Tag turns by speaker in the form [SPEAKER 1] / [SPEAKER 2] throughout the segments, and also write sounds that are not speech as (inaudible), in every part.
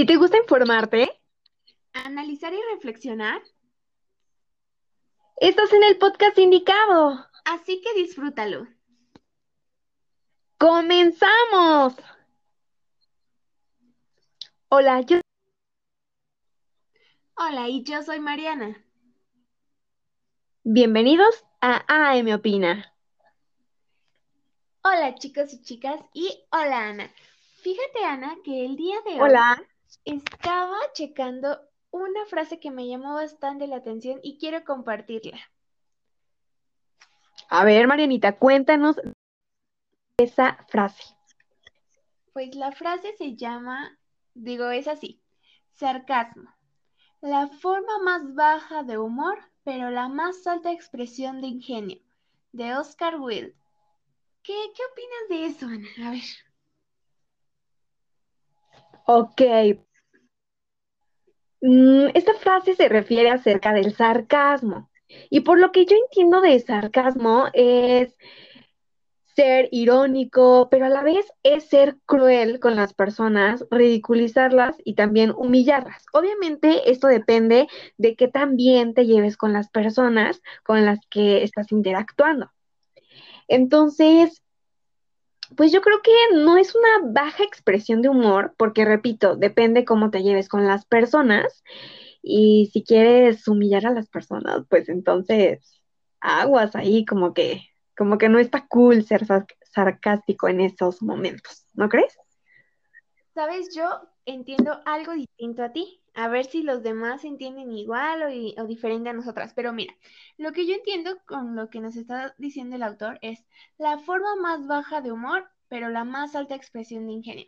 [SPEAKER 1] Si te gusta informarte,
[SPEAKER 2] analizar y reflexionar,
[SPEAKER 1] estás en el podcast indicado.
[SPEAKER 2] así que disfrútalo.
[SPEAKER 1] ¡Comenzamos! Hola, yo
[SPEAKER 2] Hola, y yo soy Mariana.
[SPEAKER 1] bienvenidos a AM Opina.
[SPEAKER 2] Hola chicos y chicas y hola Ana. Fíjate Ana que el día de hoy
[SPEAKER 1] Hola.
[SPEAKER 2] Estaba checando una frase que me llamó bastante la atención y quiero compartirla.
[SPEAKER 1] A ver, Marianita, cuéntanos esa frase.
[SPEAKER 2] Pues la frase se llama, digo, es así, sarcasmo. La forma más baja de humor, pero la más alta expresión de ingenio, de Oscar Wilde. ¿Qué, qué opinas de eso, Ana? A ver.
[SPEAKER 1] Ok. Mm, esta frase se refiere acerca del sarcasmo. Y por lo que yo entiendo de sarcasmo es ser irónico, pero a la vez es ser cruel con las personas, ridiculizarlas y también humillarlas. Obviamente esto depende de qué tan bien te lleves con las personas con las que estás interactuando. Entonces, pues yo creo que no es una baja expresión de humor, porque repito, depende cómo te lleves con las personas. Y si quieres humillar a las personas, pues entonces aguas ahí, como que, como que no está cool ser sar- sarcástico en esos momentos, ¿no crees?
[SPEAKER 2] Sabes, yo entiendo algo distinto a ti. A ver si los demás entienden igual o, diferente a nosotras. Pero mira, lo que yo entiendo con lo que nos está diciendo el autor es la forma más baja de humor, pero la más alta expresión de ingenio.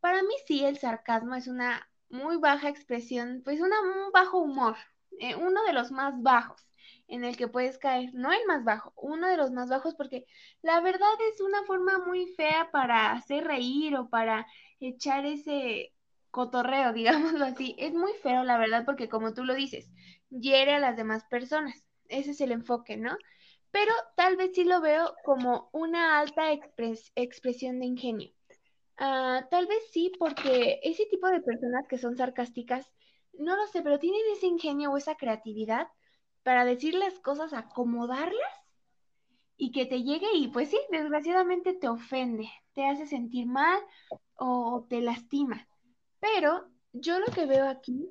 [SPEAKER 2] Para mí sí, el sarcasmo es una muy baja expresión, pues una, un bajo humor, eh, uno de los más bajos en el que puedes caer, no el más bajo, uno de los más bajos porque la verdad es una forma muy fea para hacer reír o para echar ese cotorreo, (laughs) digámoslo así. Es muy feo, la verdad, porque como tú lo dices, hiere a las demás personas. Ese es el enfoque, ¿no? Pero tal vez sí lo veo como una alta expres- expresión de ingenio. Ah, tal vez sí, porque ese tipo de personas que son sarcásticas, no lo sé, pero tienen ese ingenio o esa creatividad para decir las cosas, acomodarlas y que te llegue y pues sí, desgraciadamente te ofende, te hace sentir mal o te lastima. Pero yo lo que veo aquí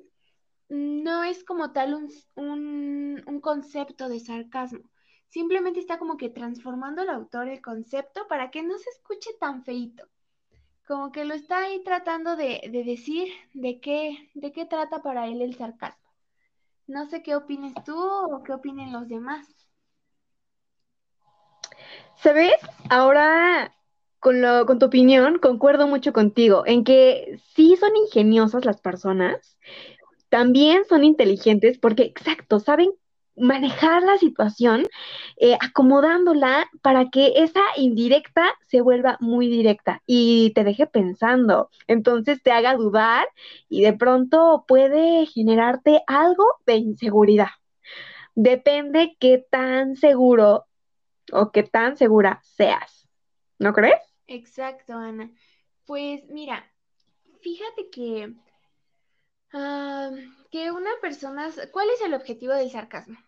[SPEAKER 2] no es como tal un, un, un concepto de sarcasmo. Simplemente está como que transformando el autor el concepto para que no se escuche tan feíto. Como que lo está ahí tratando de, de decir de qué, de qué trata para él el sarcasmo. No sé qué opines tú o qué opinen los demás.
[SPEAKER 1] ¿Sabes? Ahora, con lo, con tu opinión, concuerdo mucho contigo en que sí son ingeniosas las personas, también son inteligentes porque, exacto, saben manejar la situación, eh, acomodándola para que esa indirecta se vuelva muy directa y te deje pensando. Entonces te haga dudar y de pronto puede generarte algo de inseguridad. Depende qué tan seguro o qué tan segura seas. ¿No crees?
[SPEAKER 2] Exacto, Ana. Pues mira, fíjate que, que una persona, ¿cuál es el objetivo del sarcasmo?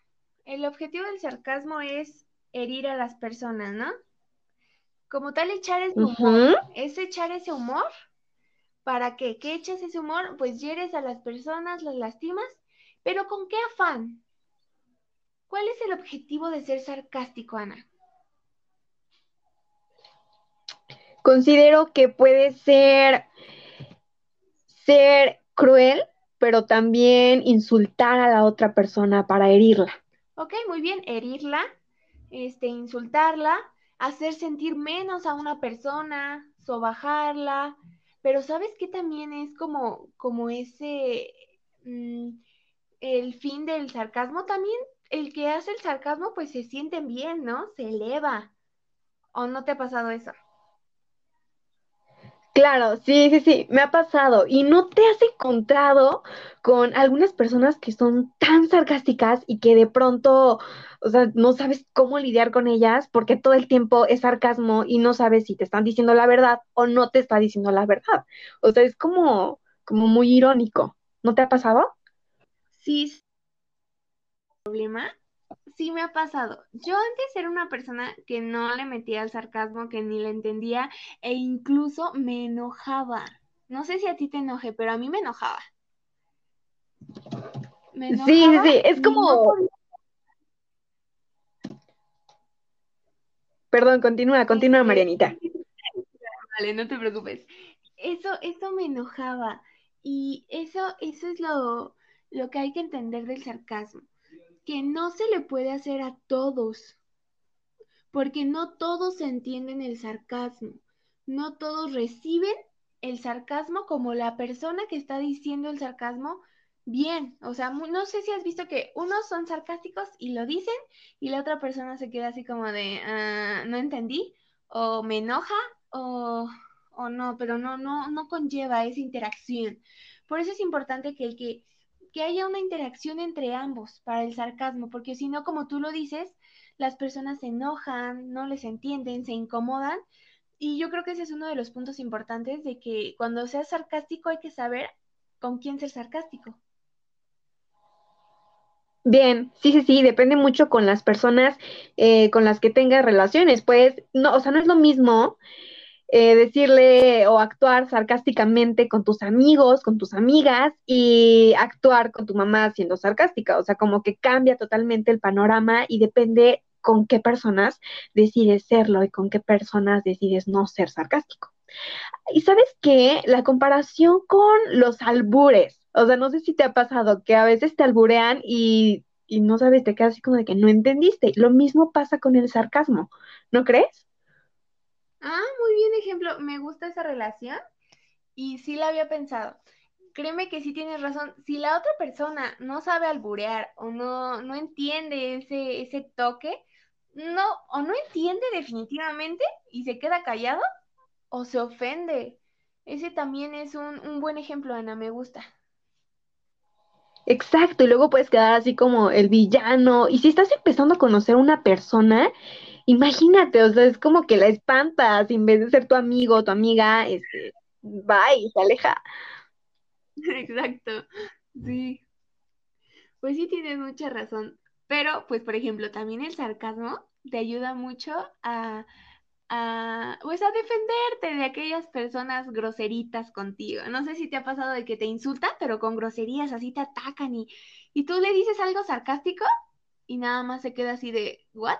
[SPEAKER 2] El objetivo del sarcasmo es herir a las personas, ¿no? Como tal, echar ese humor, es echar ese humor. ¿Para qué? ¿Qué echas ese humor? Pues hieres a las personas, las lastimas, pero ¿con qué afán? ¿Cuál es el objetivo de ser sarcástico, Ana?
[SPEAKER 1] Considero que puede ser ser cruel, pero también insultar a la otra persona para herirla.
[SPEAKER 2] Ok, muy bien, herirla, este, insultarla, hacer sentir menos a una persona, sobajarla, pero ¿sabes qué también es como, como ese, mm, el fin del sarcasmo? También el que hace el sarcasmo pues se siente bien, ¿no? Se eleva. ¿O no te ha pasado eso?
[SPEAKER 1] Claro, sí, sí, sí, me ha pasado. ¿Y no te has encontrado con algunas personas que son tan sarcásticas y que de pronto, o sea, no sabes cómo lidiar con ellas porque todo el tiempo es sarcasmo y no sabes si te están diciendo la verdad o no te está diciendo la verdad? O sea, es como, como muy irónico. ¿No te ha pasado?
[SPEAKER 2] Sí, problema. Sí me ha pasado. Yo antes era una persona que no le metía el sarcasmo, que ni le entendía e incluso me enojaba. No sé si a ti te enoje, pero a mí me enojaba.
[SPEAKER 1] Me enojaba sí, sí, sí, es como... Perdón, continúa, continúa, Marianita. (laughs)
[SPEAKER 2] Vale, no te preocupes. Eso, eso me enojaba. Y eso, eso es lo, lo que hay que entender del sarcasmo. Que no se le puede hacer a todos. Porque no todos entienden el sarcasmo. No todos reciben el sarcasmo como la persona que está diciendo el sarcasmo bien. O sea, no sé si has visto que unos son sarcásticos y lo dicen y la otra persona se queda así como de, ah, no entendí, o me enoja, o, o no, pero no, no, no conlleva esa interacción. Por eso es importante que, el que, que haya una interacción entre ambos para el sarcasmo, porque si no, como tú lo dices, las personas se enojan, no les entienden, se incomodan. Y yo creo que ese es uno de los puntos importantes de que cuando seas sarcástico hay que saber con quién ser sarcástico.
[SPEAKER 1] Bien, sí, sí, sí, depende mucho con las personas eh, con las que tengas relaciones. Pues, no, o sea, no es lo mismo eh, decirle o actuar sarcásticamente con tus amigos, con tus amigas y actuar con tu mamá siendo sarcástica. O sea, como que cambia totalmente el panorama y depende con qué personas decides serlo y con qué personas decides no ser sarcástico. Y sabes qué, la comparación con los albures, o sea, no sé si te ha pasado que a veces te alburean y, no sabes, te quedas así como de que no entendiste. Lo mismo pasa con el sarcasmo, ¿no crees?
[SPEAKER 2] Ah, muy bien ejemplo. Me gusta esa relación y sí la había pensado. Créeme que sí tienes razón. Si la otra persona no sabe alburear o no, no entiende ese, ese toque, no, o no entiende definitivamente y se queda callado, o se ofende. Ese también es un, un buen ejemplo, Ana, me gusta.
[SPEAKER 1] Exacto, y luego puedes quedar así como el villano. Y si estás empezando a conocer a una persona, imagínate, o sea, es como que la espantas, en vez de ser tu amigo tu amiga, este, y se aleja. (laughs)
[SPEAKER 2] Exacto, sí. Pues sí tienes mucha razón. Pero, pues, por ejemplo, también el sarcasmo te ayuda mucho a, a, pues a defenderte de aquellas personas groseritas contigo. No sé si te ha pasado de que te insultan, pero con groserías así te atacan y, y tú le dices algo sarcástico y nada más se queda así de, ¿what?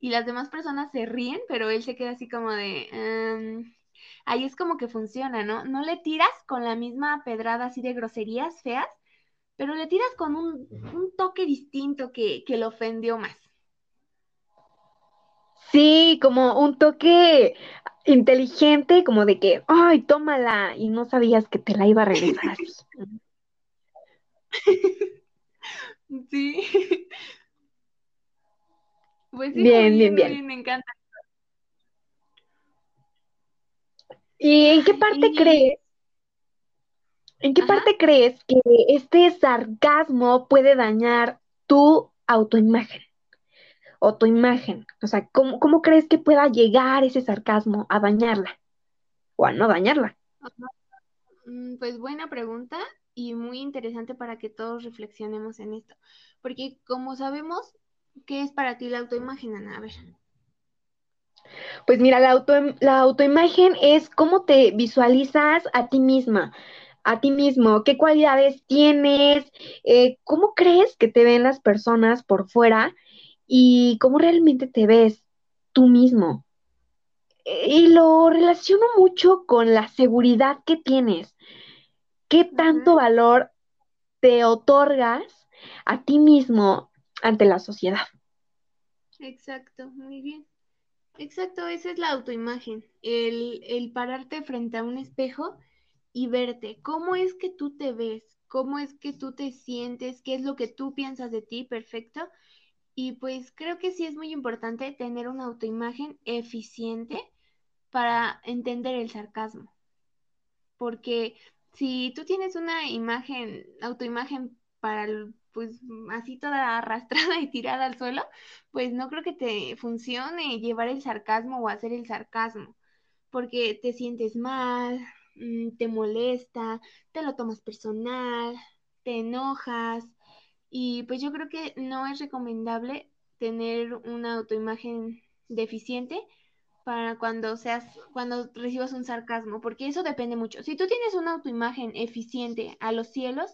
[SPEAKER 2] Y las demás personas se ríen, pero él se queda así como de, em, ahí es como que funciona, ¿no? No le tiras con la misma pedrada así de groserías feas, pero le tiras con un, un toque distinto que, que lo ofendió más.
[SPEAKER 1] Sí, como un toque inteligente, como de que, ay, tómala, y no sabías que te la iba a regresar así. (laughs)
[SPEAKER 2] Sí. (laughs) Pues sí, bien, bien, bien, me encanta.
[SPEAKER 1] ¿Y en qué parte crees? ¿En qué parte crees que este sarcasmo puede dañar tu autoimagen? o tu imagen? O sea, ¿cómo, ¿cómo, crees que pueda llegar ese sarcasmo a dañarla o a no dañarla?
[SPEAKER 2] Mm, pues buena pregunta y muy interesante para que todos reflexionemos en esto. Porque como sabemos, ¿qué es para ti la autoimagen, Ana? A ver.
[SPEAKER 1] Pues mira, la, auto, la autoimagen es cómo te visualizas a ti misma, a ti mismo, qué cualidades tienes, eh, cómo crees que te ven las personas por fuera y cómo realmente te ves tú mismo. Y lo relaciono mucho con la seguridad que tienes. ¿Qué tanto valor te otorgas a ti mismo ante la sociedad?
[SPEAKER 2] Exacto, muy bien. Exacto, esa es la autoimagen, el, el pararte frente a un espejo y verte, cómo es que tú te ves, cómo es que tú te sientes, qué es lo que tú piensas de ti, perfecto, y pues creo que sí es muy importante tener una autoimagen eficiente para entender el sarcasmo. Porque si tú tienes una imagen, autoimagen para, pues así toda (laughs) arrastrada y tirada al suelo, pues no creo que te funcione llevar el sarcasmo o hacer el sarcasmo, porque te sientes mal, mm, te molesta, te lo tomas personal, te enojas y pues yo creo que no es recomendable tener una autoimagen deficiente para cuando seas, cuando recibas un sarcasmo, porque eso depende mucho. Si tú tienes una autoimagen eficiente a los cielos,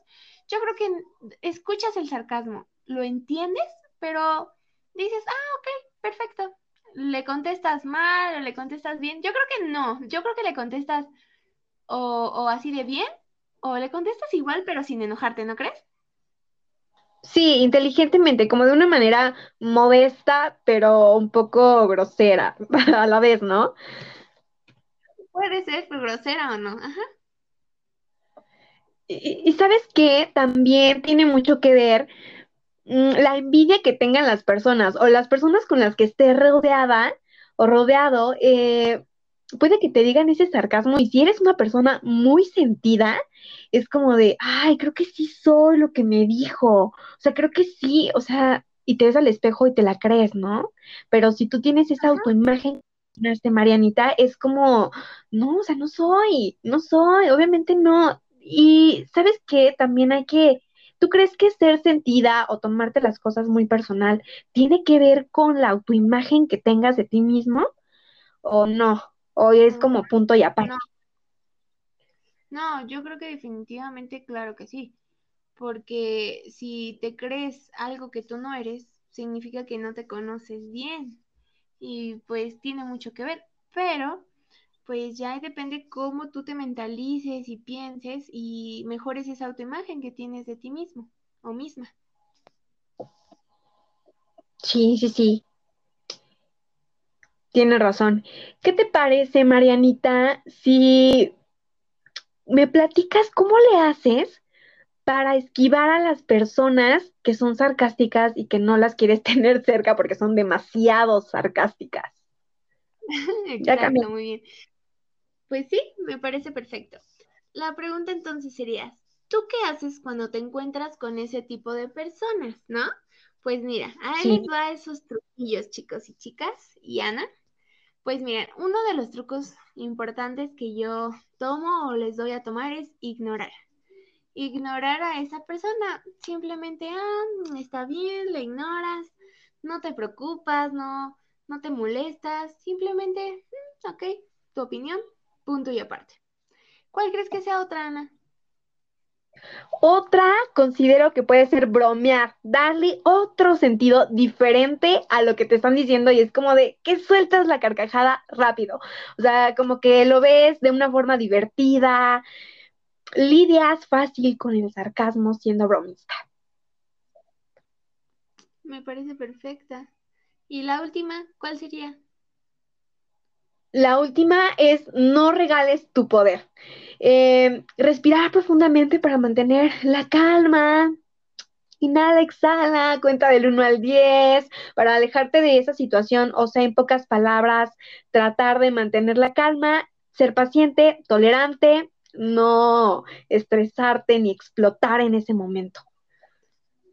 [SPEAKER 2] yo creo que escuchas el sarcasmo, lo entiendes, pero dices, ah, ok, perfecto. Le contestas mal o le contestas bien. Yo creo que no, yo creo que le contestas o, o así de bien, o le contestas igual, pero sin enojarte, ¿no crees?
[SPEAKER 1] Sí, inteligentemente, como de una manera modesta, pero un poco grosera (laughs) a la vez, ¿no?
[SPEAKER 2] Puede ser grosera o no. Ajá.
[SPEAKER 1] Y, sabes que también tiene mucho que ver mm, la envidia que tengan las personas o las personas con las que esté rodeada o rodeado, eh, puede que te digan ese sarcasmo y si eres una persona muy sentida, es como de, ay, creo que sí soy lo que me dijo, o sea, creo que sí, o sea, y te ves al espejo y te la crees, ¿no? Pero si tú tienes esa autoimagen, este, Marianita, es como, no, o sea, no soy, no soy, obviamente no. Y sabes qué, también hay que, ¿tú crees que ser sentida o tomarte las cosas muy personal tiene que ver con la autoimagen que tengas de ti mismo? ¿O no? ¿O es como punto y aparte?
[SPEAKER 2] No, yo creo que definitivamente, claro que sí, porque si te crees algo que tú no eres, significa que no te conoces bien y pues tiene mucho que ver, pero pues ya depende cómo tú te mentalices y pienses y mejores esa autoimagen que tienes de ti mismo o misma.
[SPEAKER 1] Sí, sí, sí. Tienes razón. ¿Qué te parece, Marianita, si ¿Me platicas cómo le haces para esquivar a las personas que son sarcásticas y que no las quieres (laughs) tener cerca porque son demasiado sarcásticas? (laughs)
[SPEAKER 2] Exacto, muy bien. Pues sí, me parece perfecto. La pregunta entonces sería, ¿tú qué haces cuando te encuentras con ese tipo de personas, no? Pues mira, ahí les va esos truquillos, chicos y chicas, y Ana. Pues miren, uno de los trucos importantes que yo tomo o les doy a tomar es ignorar. Ignorar a esa persona, simplemente, ah, está bien, le ignoras, no te preocupas, no, no te molestas, simplemente, mm, ok, tu opinión, punto y aparte. ¿Cuál crees que sea otra, Ana?
[SPEAKER 1] Otra considero que puede ser bromear, darle otro sentido diferente a lo que te están diciendo y es como de que sueltas la carcajada rápido. O sea, como que lo ves de una forma divertida, lidias fácil con el sarcasmo siendo bromista.
[SPEAKER 2] Me parece perfecta. ¿Y la última, cuál sería?
[SPEAKER 1] La última es no regales tu poder. Eh, respirar profundamente para mantener la calma. Inhala, exhala, cuenta del 1 al 10 para alejarte de esa situación, o sea, en pocas palabras, tratar de mantener la calma, ser paciente, tolerante, no estresarte ni explotar en ese momento.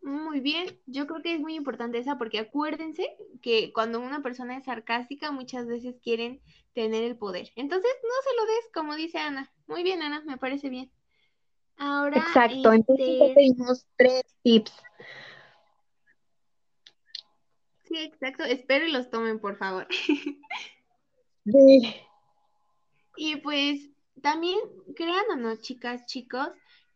[SPEAKER 2] Muy bien, yo creo que es muy importante esa porque acuérdense que cuando una persona es sarcástica muchas veces quieren tener el poder. Entonces no se lo des como dice Ana. Muy bien, Ana, me parece bien. Ahora,
[SPEAKER 1] Exacto, entonces ya pedimos tres tips.
[SPEAKER 2] Sí, exacto. Espero y los tomen, por favor. (laughs)
[SPEAKER 1] Sí.
[SPEAKER 2] Y pues también, crean o no, chicas, chicos,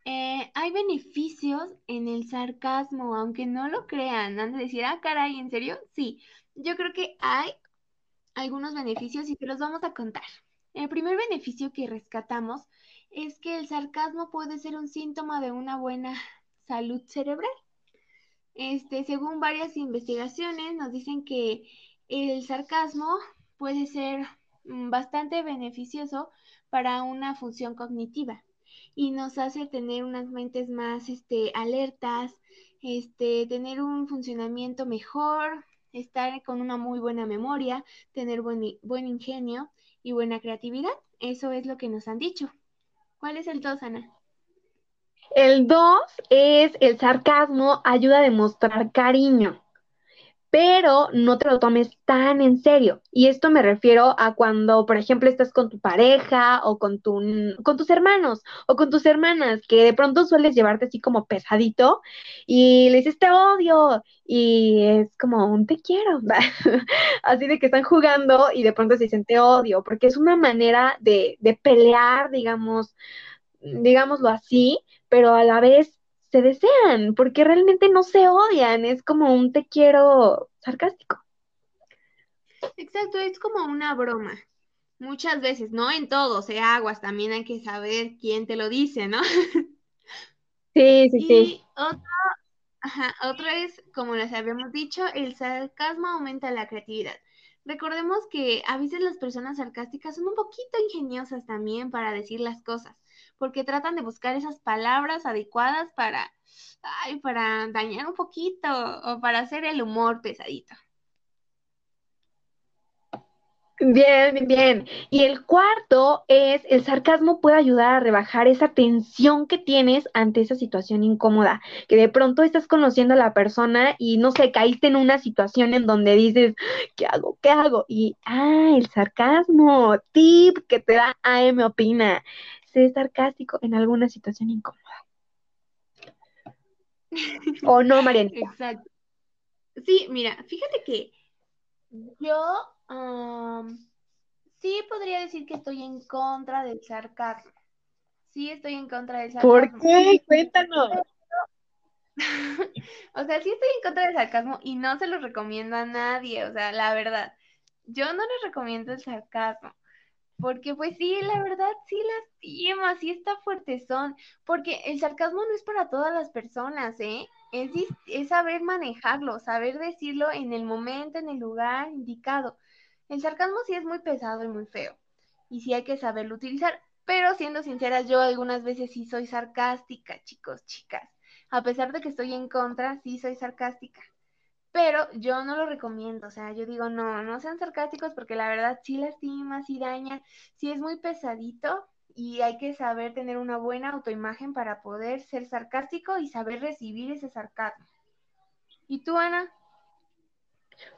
[SPEAKER 2] eh, hay beneficios en el sarcasmo, aunque no lo crean. Han de decir, ah, caray, ¿en serio? Sí, yo creo que hay algunos beneficios y te los vamos a contar. El primer beneficio que rescatamos es que el sarcasmo puede ser un síntoma de una buena salud cerebral. Este, según varias investigaciones, nos dicen que el sarcasmo puede ser mm, bastante beneficioso para una función cognitiva y nos hace tener unas mentes más este, alertas, este, tener un funcionamiento mejor, estar con una muy buena memoria, tener buen, buen ingenio y buena creatividad. Eso es lo que nos han dicho. ¿Cuál es el 2, Ana?
[SPEAKER 1] El 2 es el sarcasmo ayuda a demostrar cariño. Pero no te lo tomes tan en serio. Y esto me refiero a cuando, por ejemplo, estás con tu pareja o con, tu, con tus hermanos o con tus hermanas, que de pronto sueles llevarte así como pesadito y le dices te odio y es como un te quiero, (laughs) así de que están jugando y de pronto se dicen te odio, porque es una manera de, de pelear, digamos, digámoslo así, pero a la vez se desean, porque realmente no se odian, es como un te quiero sarcástico.
[SPEAKER 2] Exacto, es como una broma. Muchas veces, no en todo, sea aguas, también hay que saber quién te lo dice, ¿no? (laughs)
[SPEAKER 1] Sí, sí, sí.
[SPEAKER 2] Otro, ajá, otro es, como les habíamos dicho, el sarcasmo aumenta la creatividad. Recordemos que a veces las personas sarcásticas son un poquito ingeniosas también para decir las cosas porque tratan de buscar esas palabras adecuadas para, ay, para dañar un poquito o para hacer el humor pesadito.
[SPEAKER 1] Bien, bien. Y el cuarto es, el sarcasmo puede ayudar a rebajar esa tensión que tienes ante esa situación incómoda, que de pronto estás conociendo a la persona y no sé, caíste en una situación en donde dices, ¿qué hago? ¿Qué hago? Y, ah, el sarcasmo, tip que te da AM Opina ser sarcástico en alguna situación incómoda. (laughs) ¿O no, Mariana?
[SPEAKER 2] Exacto. Sí, mira, fíjate que yo sí podría decir que estoy en contra del sarcasmo. Sí estoy en contra del sarcasmo.
[SPEAKER 1] ¿Por qué? Cuéntanos. (laughs)
[SPEAKER 2] o sea, sí estoy en contra del sarcasmo y no se lo recomiendo a nadie, o sea, la verdad. Yo no les recomiendo el sarcasmo. Porque pues sí, la verdad sí lastima, sí está son, porque el sarcasmo no es para todas las personas, ¿eh? Es saber manejarlo, saber decirlo en el momento, en el lugar indicado. El sarcasmo sí es muy pesado y muy feo, y sí hay que saberlo utilizar, pero siendo sincera, yo algunas veces sí soy sarcástica, chicos, chicas. A pesar de que estoy en contra, sí soy sarcástica pero yo no lo recomiendo, o sea, yo digo, no, no sean sarcásticos porque la verdad sí lastima, sí daña, sí es muy pesadito y hay que saber tener una buena autoimagen para poder ser sarcástico y saber recibir ese sarcasmo. ¿Y tú, Ana?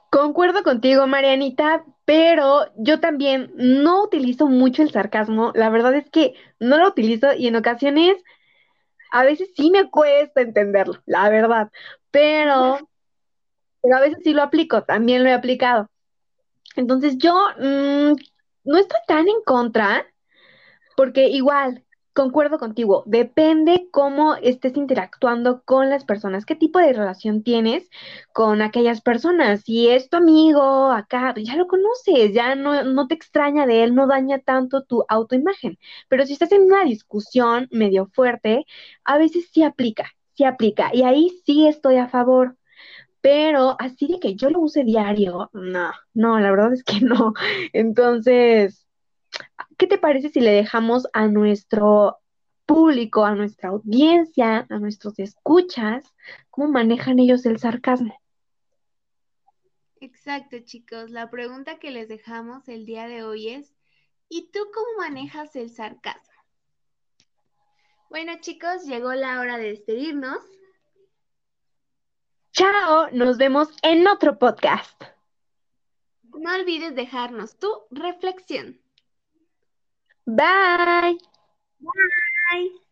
[SPEAKER 1] Concuerdo contigo, Marianita, pero yo también no utilizo mucho el sarcasmo. La verdad es que no lo utilizo y en ocasiones a veces sí me cuesta entenderlo, la verdad. Pero pero a veces sí lo aplico, también lo he aplicado. Entonces yo mm, no estoy tan en contra, porque igual, concuerdo contigo, depende cómo estés interactuando con las personas, qué tipo de relación tienes con aquellas personas. Si es tu amigo acá, ya lo conoces, ya no, no te extraña de él, no daña tanto tu autoimagen. Pero si estás en una discusión medio fuerte, a veces sí aplica, sí aplica. Y ahí sí estoy a favor pero así de que yo lo use diario, no, no, la verdad es que (laughs) no. Entonces, ¿qué te parece si le dejamos a nuestro público, a nuestra audiencia, a nuestros escuchas, cómo manejan ellos el sarcasmo?
[SPEAKER 2] Exacto, chicos. La pregunta que les dejamos el día de hoy es, ¿y tú cómo manejas el sarcasmo? Bueno, chicos, llegó la hora de despedirnos.
[SPEAKER 1] Chao, nos vemos en otro podcast.
[SPEAKER 2] No olvides dejarnos tu reflexión.
[SPEAKER 1] Bye.
[SPEAKER 2] Bye.